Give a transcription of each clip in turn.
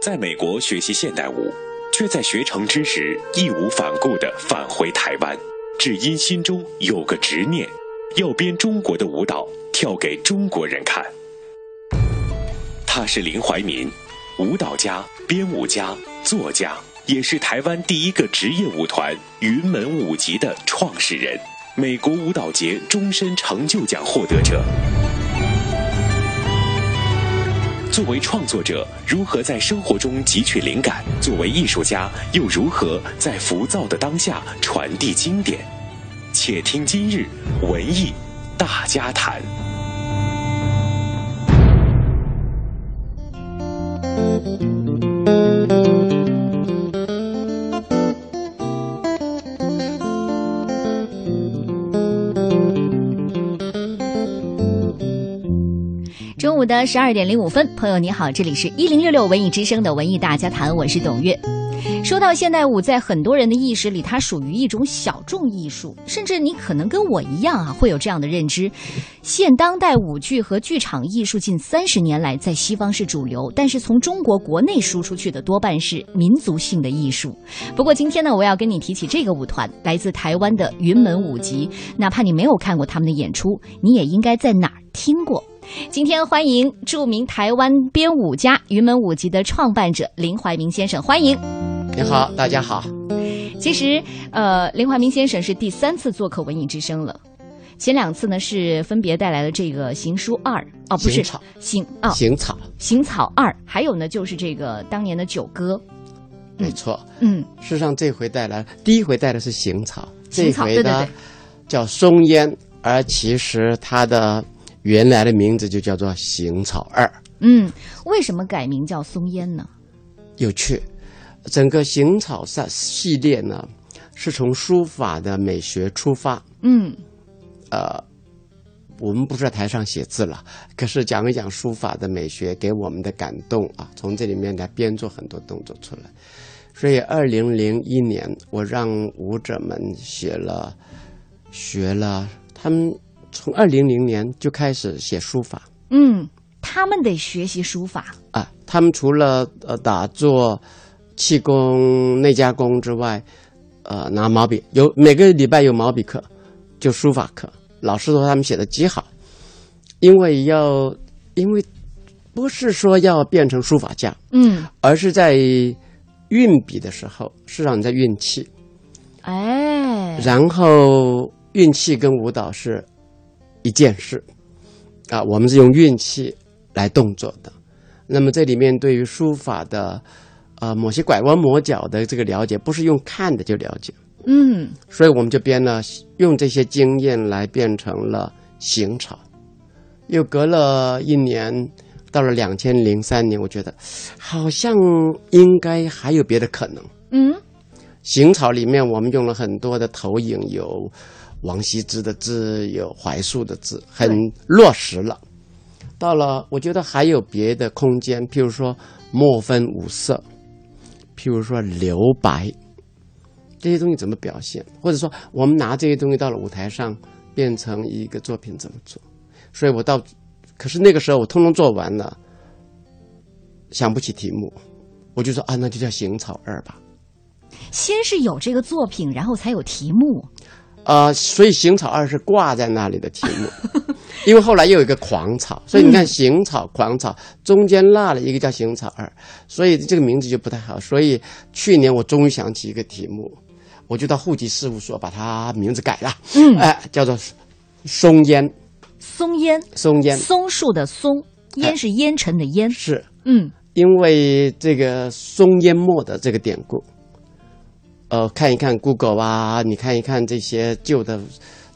在美国学习现代舞，却在学成之时义无反顾地返回台湾，只因心中有个执念，要编中国的舞蹈跳给中国人看。他是林怀民，舞蹈家、编舞家、作家，也是台湾第一个职业舞团云门舞集的创始人，美国舞蹈节终身成就奖获得者。作为创作者，如何在生活中汲取灵感？作为艺术家，又如何在浮躁的当下传递经典？且听今日文艺大家谈。的十二点零五分，朋友你好，这里是一零六六文艺之声的文艺大家谈，我是董月。说到现代舞，在很多人的意识里，它属于一种小众艺术，甚至你可能跟我一样啊，会有这样的认知。现当代舞剧和剧场艺术近三十年来在西方是主流，但是从中国国内输出去的多半是民族性的艺术。不过今天呢，我要跟你提起这个舞团，来自台湾的云门舞集，哪怕你没有看过他们的演出，你也应该在哪儿听过。今天欢迎著名台湾编舞家云门舞集的创办者林怀民先生，欢迎。你好，大家好。其实，呃，林怀民先生是第三次做客文艺之声了，前两次呢是分别带来了这个《行书二》哦，不是行草。行草，行草二，还有呢就是这个当年的九歌，没错。嗯，事实上，这回带来第一回带的是行草，这回呢叫松烟，而其实它的原来的名字就叫做行草二，嗯，为什么改名叫松烟呢？有趣。整个行草三系列呢，是从书法的美学出发。嗯呃，我们不是在台上写字了，可是讲一讲书法的美学给我们的感动啊，从这里面来编做很多动作出来。所以，二零零一年，我让舞者们写了学了，他们从二零零年就开始写书法嗯，他们得学习书法，啊。他们除了呃打坐、气功、内家功之外，呃拿毛笔，有每个礼拜有毛笔课，就书法课。老师说他们写的极好，因为要因为不是说要变成书法家，嗯，而是在运笔的时候是让你在运气，哎，然后运气跟舞蹈是一件事啊，我们是用运气来动作的。那么这里面对于书法的呃某些拐弯抹角的这个了解，不是用看的就了解，嗯所以我们就编了用这些经验来变成了行草。又隔了一年，到了两千零三年，我觉得好像应该还有别的可能。嗯行草里面，我们用了很多的投影，有王羲之的字，有怀素的字，很落实了。到了，我觉得还有别的空间，譬如说墨分五色，譬如说留白，这些东西怎么表现？或者说，我们拿这些东西到了舞台上，变成一个作品怎么做？所以我到，可是那个时候我通通做完了，想不起题目，我就说啊，那就叫行草二吧。先是有这个作品，然后才有题目。呃，所以行草二是挂在那里的题目，因为后来又有一个狂草，所以你看行草、狂草中间落了一个叫行草二，所以这个名字就不太好。所以去年我终于想起一个题目，我就到户籍事务所把它名字改了，嗯。哎、叫做松烟，松烟，松烟。松树的松，烟哎。是烟尘的烟。是。嗯。因为这个松烟墨的这个典故，呃，看一看 Google 啊，你看一看这些旧的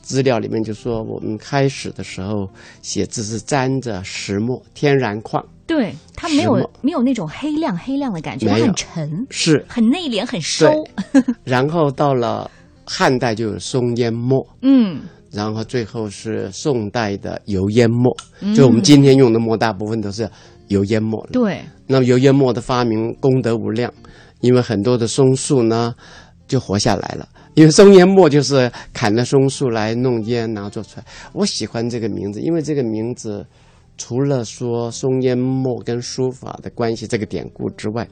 资料里面就说，我们开始的时候写字是沾着石墨，天然矿对，它没有没有那种黑亮黑亮的感觉，它很沉，是，很内敛，很收。然后到了汉代就有松烟墨，嗯然后最后是宋代的油烟墨，就我们今天用的墨大部分都是油烟墨。对，那么油烟墨的发明功德无量，因为很多的松树呢就活下来了。因为松烟墨就是砍了松树来弄烟，然后做出来。我喜欢这个名字，因为这个名字除了说松烟墨跟书法的关系这个典故之外，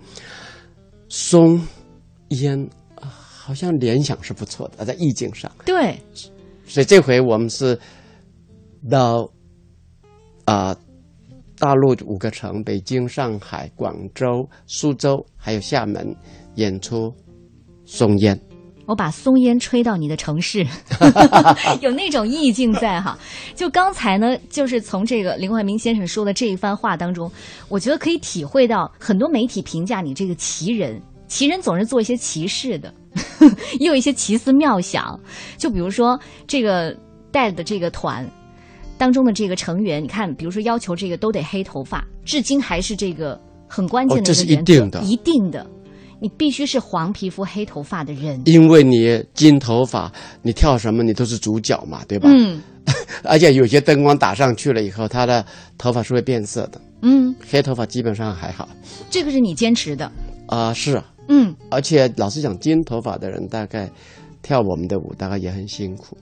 松烟好像联想是不错的，在意境上。对，所以这回我们是到啊、大陆五个城：北京、上海、广州、苏州，还有厦门演出松烟。我把松烟吹到你的城市，有那种意境在哈。就刚才呢，就是从这个林怀民先生说的这一番话当中，我觉得可以体会到很多媒体评价你这个奇人，奇人总是做一些奇事的，也有一些奇思妙想。就比如说这个带的这个团当中的这个成员，你看，比如说要求这个都得黑头发，至今还是这个很关键的一个原则，一定的一定的，你必须是黄皮肤黑头发的人。因为你金头发，你跳什么你都是主角嘛，对吧？嗯 而且有些灯光打上去了以后，他的头发是会变色的，嗯，黑头发基本上还好。这个是你坚持的。啊、是啊，嗯，而且老实讲，金头发的人大概跳我们的舞大概也很辛苦，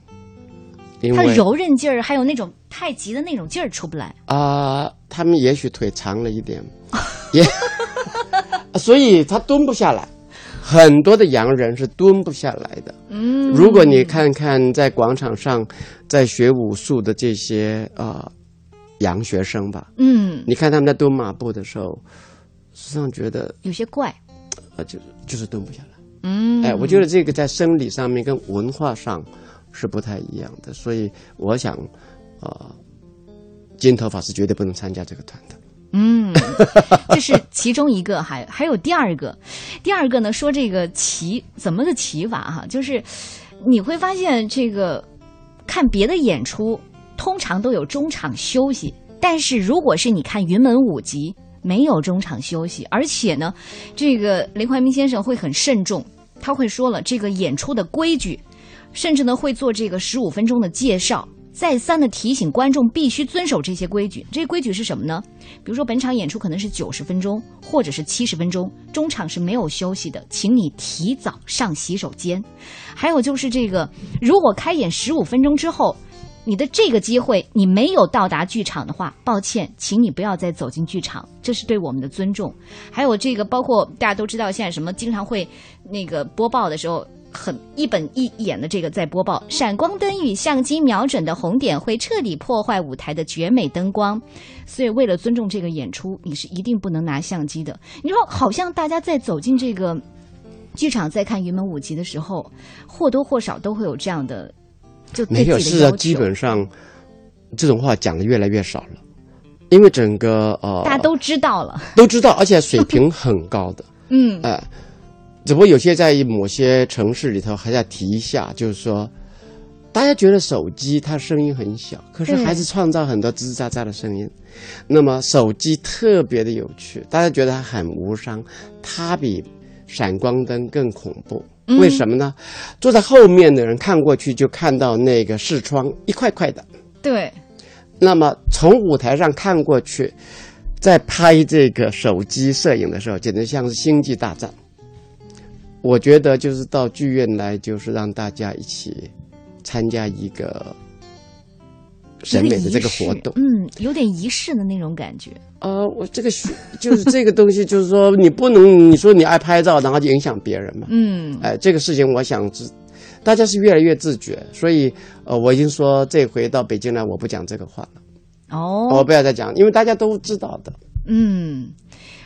因为他为柔韧劲儿，还有那种太极的那种劲儿出不来。啊、他们也许腿长了一点，也，所以他蹲不下来。很多的洋人是蹲不下来的。嗯，如果你看看在广场上在学武术的这些啊、洋学生吧，嗯，你看他们在蹲马步的时候，实际上觉得有些怪。呃，就是就是蹲不下来。嗯，哎，我觉得这个在生理上面跟文化上是不太一样的，所以我想，呃，金头发是绝对不能参加这个团的。嗯，这是其中一个，还还有第二个，第二个呢说这个骑怎么个骑法哈，就是你会发现这个看别的演出通常都有中场休息，但是如果是你看云门舞集，没有中场休息，而且呢，这个林怀民先生会很慎重，他会说了这个演出的规矩，甚至呢会做这个十五分钟的介绍。再三的提醒观众必须遵守这些规矩。这些规矩是什么呢？比如说本场演出可能是九十分钟，或者是七十分钟，中场是没有休息的，请你提早上洗手间。还有就是这个，如果开演十五分钟之后，你的这个机会你没有到达剧场的话，抱歉，请你不要再走进剧场，这是对我们的尊重。还有这个，包括大家都知道现在什么经常会那个播报的时候。很一本一眼的这个在播报，闪光灯与相机瞄准的红点会彻底破坏舞台的绝美灯光，所以为了尊重这个演出，你是一定不能拿相机的。你说，好像大家在走进这个剧场在看云门舞集的时候，或多或少都会有这样的，就对没有，是啊。基本上这种话讲的越来越少了，因为整个呃大家都知道了，都知道，而且水平很高的，嗯哎、只不过有些在某些城市里头还要提一下，就是说，大家觉得手机它声音很小，可是还是创造很多吱吱喳喳的声音。那么手机特别的有趣，大家觉得它很无伤，它比闪光灯更恐怖。嗯为什么呢？坐在后面的人看过去就看到那个视窗一块块的，对，那么从舞台上看过去，在拍这个手机摄影的时候，简直像是星际大战。我觉得就是到剧院来，就是让大家一起参加一个审美的这个活动。嗯，有点仪式的那种感觉。呃，我这个学就是这个东西，就是说你不能你说你爱拍照，然后就影响别人嘛。嗯哎，这个事情我想知，大家是越来越自觉，所以呃，我已经说这回到北京来，我不讲这个话了，哦我哦，不要再讲，因为大家都知道的。嗯。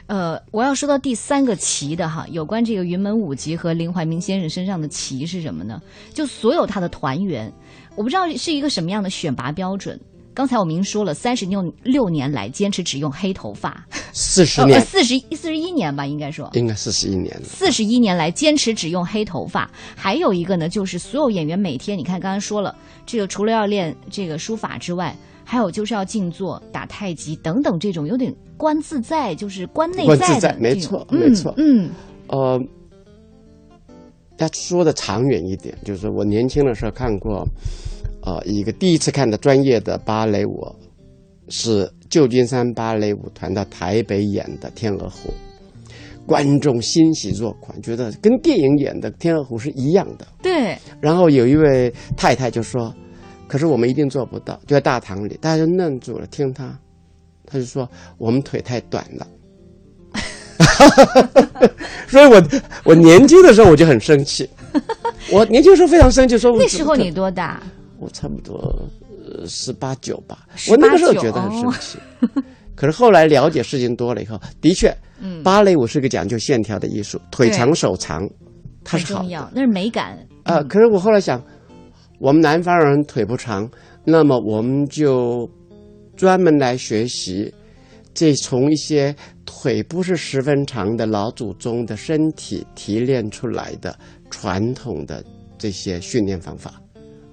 呃，我要说到第三个奇的哈，有关这个云门舞集和林怀民先生身上的奇是什么呢？就所有他的团员，我不知道是一个什么样的选拔标准。刚才我明说了，三十六六年来坚持只用黑头发，四十年，四十四十一年吧，应该说应该四十一年了。四十一年来坚持只用黑头发。还有一个呢，就是所有演员每天，你看刚刚说了，这个除了要练这个书法之外，还有就是要静坐、打太极等等这种有点观自在，就是观内在没错嗯没错。嗯。呃，要说的长远一点，就是说我年轻的时候看过，呃，一个第一次看的专业的芭蕾舞，是旧金山芭蕾舞团到台北演的《天鹅湖》，观众欣喜若狂，觉得跟电影演的《天鹅湖》是一样的。对，然后有一位太太就说：“可是我们一定做不到。”就在大堂里，大家就愣住了，听他他就说我们腿太短了。所以我我年轻的时候我就很生气，我年轻的时候非常生气，说 那时候你多大？我差不多呃十八九吧，我那个时候觉得很生气。可是后来了解事情多了以后，的确，嗯，芭蕾舞是个讲究线条的艺术，腿长手长，它是好那是美感。啊。可是我后来想，我们南方人腿不长，那么我们就专门来学习，这从一些腿不是十分长的老祖宗的身体提炼出来的传统的这些训练方法，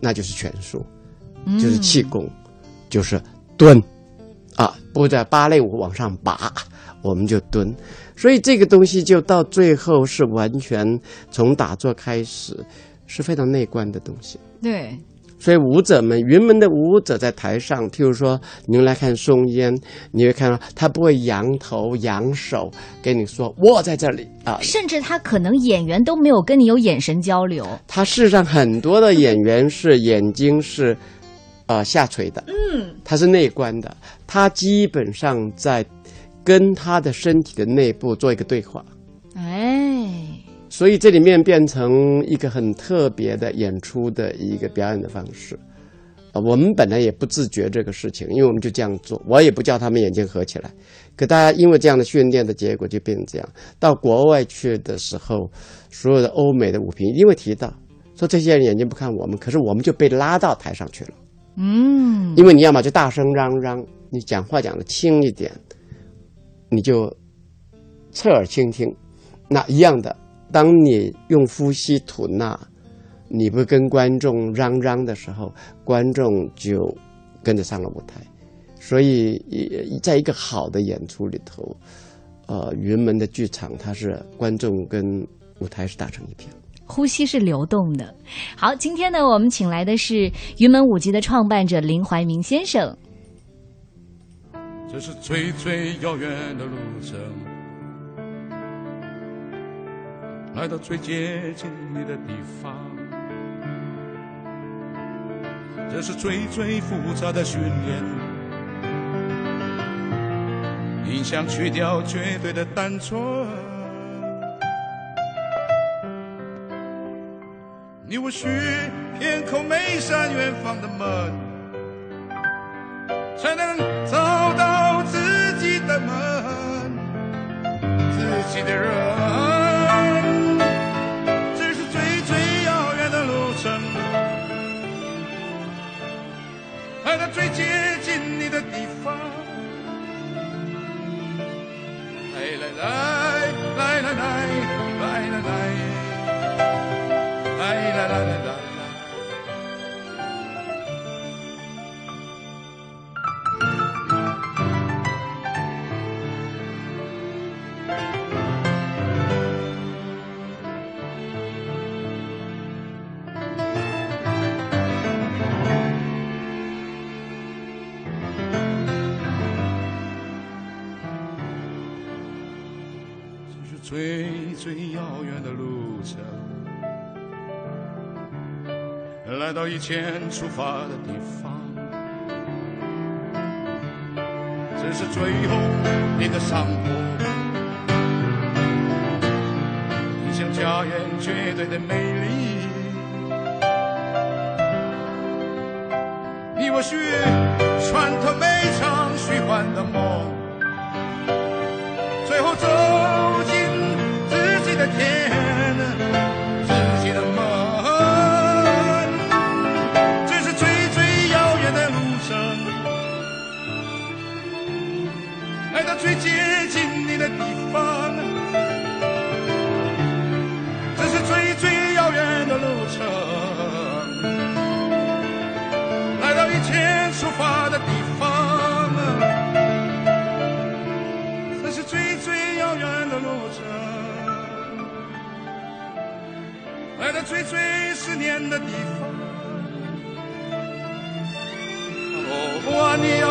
那就是拳术，就是气功，就是蹲，啊，不在芭蕾舞往上拔，我们就蹲。所以这个东西就到最后是完全从打坐开始，是非常内观的东西。对，所以舞者们，云门的舞者在台上，譬如说您来看松烟，你会看到他不会扬头扬手跟你说我在这里。啊，甚至他可能演员都没有跟你有眼神交流。他事实上很多的演员是眼睛是，呃下垂的，嗯，他是内观的，他基本上在跟他的身体的内部做一个对话，哎，所以这里面变成一个很特别的演出的一个表演的方式。啊，我们本来也不自觉这个事情，因为我们就这样做，我也不叫他们眼睛合起来。可大家因为这样的训练的结果，就变成这样。到国外去的时候，所有的欧美的舞评一定会提到，说这些人眼睛不看我们，可是我们就被拉到台上去了。嗯，因为你要么就大声嚷嚷，你讲话讲的轻一点，你就侧耳倾听。那一样的，当你用呼吸吐纳，你不跟观众嚷嚷的时候，观众就跟着上了舞台。所以，也在一个好的演出里头，呃，云门的剧场，它是观众跟舞台是打成一片。呼吸是流动的。好，今天呢，我们请来的是云门舞集的创办者林怀民先生。这是最最遥远的路程，来到最接近你的地方。这是最最复杂的训练，你想去掉绝对的单纯。你我需偏叩每扇远方的门，才能找到自己的门，自己的人。最接近你的地方。来来来来来来来来来。最遥远的路程。来到以前出发的地方，这是最后你的上坡，你想家园绝对的美丽，你我需穿透每场虚幻的梦，出发的地方。那是最最遥远的路程，来到最最思念的地方。哦，你啊，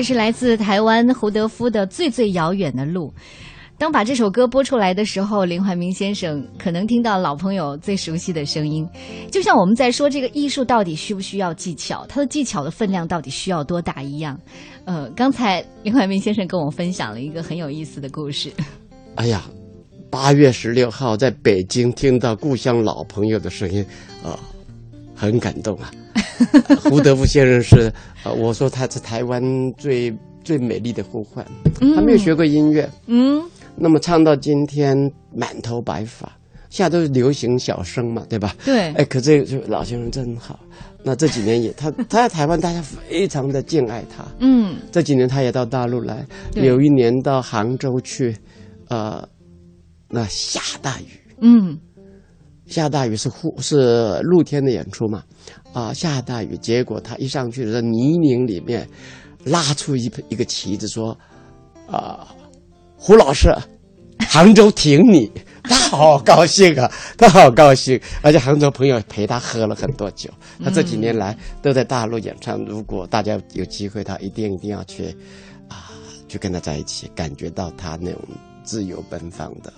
这是来自台湾胡德夫的《最最遥远的路》。当把这首歌播出来的时候，林怀民先生可能听到老朋友最熟悉的声音，就像我们在说这个艺术到底需不需要技巧，它的技巧的分量到底需要多大一样。呃，刚才林怀民先生跟我分享了一个很有意思的故事。哎呀，八月十六号在北京听到故乡老朋友的声音，啊、很感动啊。胡德夫先生是，呃，我说他是台湾最最美丽的呼唤。他没有学过音乐，嗯。那么唱到今天满头白发，现在都是流行小生嘛，对吧？对。哎，可这个老先生真好。那这几年也，他 他在台湾，大家非常的敬爱他。嗯。这几年他也到大陆来，有一年到杭州去，呃，那下大雨，嗯。下大雨是户是露天的演出嘛，啊、下大雨，结果他一上去的时候泥泞里面拉出一一个旗子说，啊、胡老师，杭州挺你，他好高兴啊，他好高兴，而且杭州朋友陪他喝了很多酒，他这几年来都在大陆演唱，如果大家有机会，他一定一定要去啊，去跟他在一起，感觉到他那种自由奔放的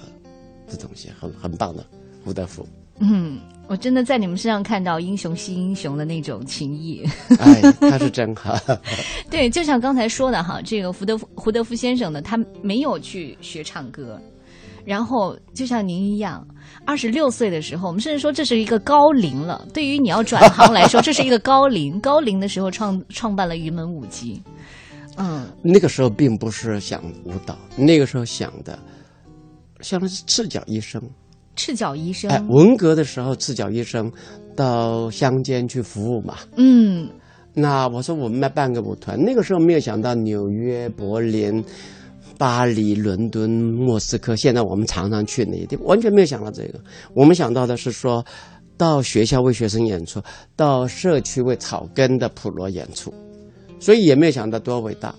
这东西，很很棒的胡德夫。嗯，我真的在你们身上看到英雄惜英雄的那种情谊。哎，他是真好。对，就像刚才说的哈，这个胡德胡德夫先生呢，他没有去学唱歌，然后就像您一样，二十六岁的时候，我们甚至说这是一个高龄了。对于你要转行来说，这是一个高龄，高龄的时候创创办了云门舞集。嗯那个时候并不是想舞蹈，那个时候想的，想的是赤脚医生。赤脚医生，哎，文革的时候，赤脚医生到乡间去服务嘛。嗯那我说我们来办个舞团，那个时候没有想到纽约、柏林、巴黎、伦敦、莫斯科，现在我们常常去那些地方，完全没有想到这个。我们想到的是说，到学校为学生演出，到社区为草根的普罗演出，所以也没有想到多伟大。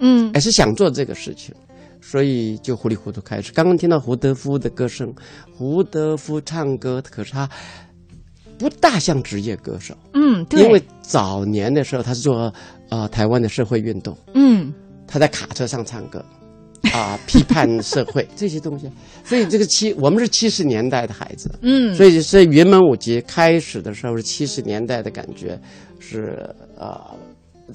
嗯还是想做这个事情，所以就糊里糊涂开始。刚刚听到胡德夫的歌声，胡德夫唱歌，可是他不大像职业歌手，嗯，对，因为早年的时候他是做呃台湾的社会运动，嗯。他在卡车上唱歌。啊，批判社会 这些东西，所以这个七，我们是七十年代的孩子，嗯，所以是云门舞集开始的时候是七十年代的感觉，是呃，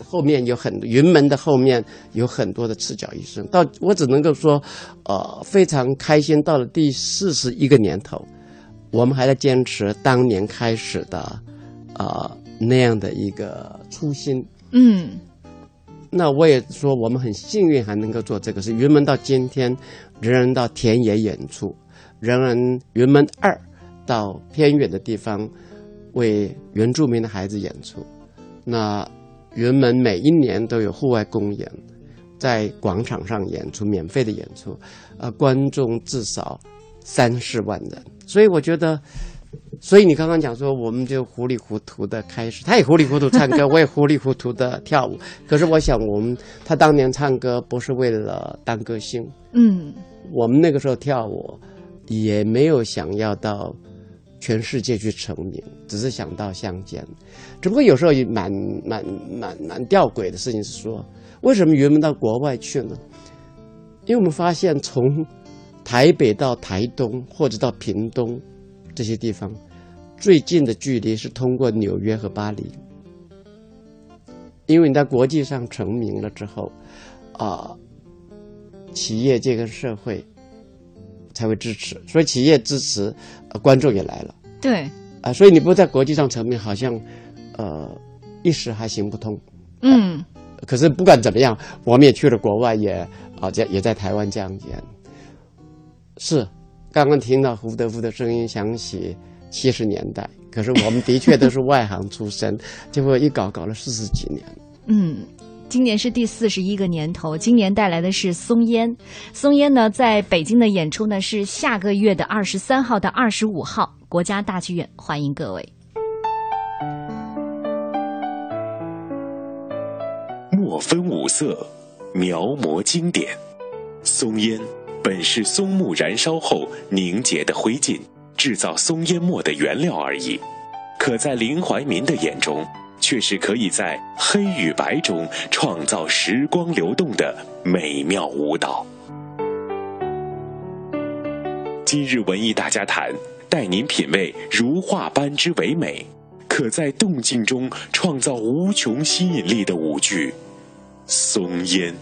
后面有很云门的后面有很多的赤脚医生。到我只能够说，呃，非常开心。到了第四十一个年头，我们还在坚持当年开始的，呃那样的一个初心。嗯那我也说，我们很幸运还能够做这个事。云门到今天，仍然到田野演出，仍然云门二到偏远的地方为原住民的孩子演出。那云门每一年都有户外公演，在广场上演出，免费的演出，呃，观众至少三四万人。所以我觉得。所以你刚刚讲说，我们就糊里糊涂的开始，他也糊里糊涂唱歌，我也糊里糊涂的跳舞。可是我想，我们他当年唱歌不是为了当歌星，嗯我们那个时候跳舞也没有想要到全世界去成名，只是想到乡间。只不过有时候也蛮蛮蛮蛮吊诡的事情是说，为什么云门到国外去呢？因为我们发现从台北到台东或者到屏东这些地方，最近的距离是通过纽约和巴黎。因为你在国际上成名了之后，啊、企业界跟社会才会支持，所以企业支持，呃，观众也来了对，啊、所以你不在国际上层面，好像呃一时还行不通。嗯可是不管怎么样，我们也去了国外也，啊在也在台湾这样演。是，刚刚听到胡德夫的声音响起七十年代，可是我们的确都是外行出身，结果一搞搞了四十几年。嗯。今年是第四十一个年头，今年带来的是松烟。松烟呢，在北京的演出呢是下个月的二十三号到二十五号，国家大剧院，欢迎各位。墨分五色，描摹经典。松烟本是松木燃烧后凝结的灰烬，制造松烟墨的原料而已。可在林怀民的眼中，却是可以在黑与白中创造时光流动的美妙舞蹈。今日文艺大家谈，带您品味如画般之唯美，可在动静中创造无穷吸引力的舞剧《松烟》。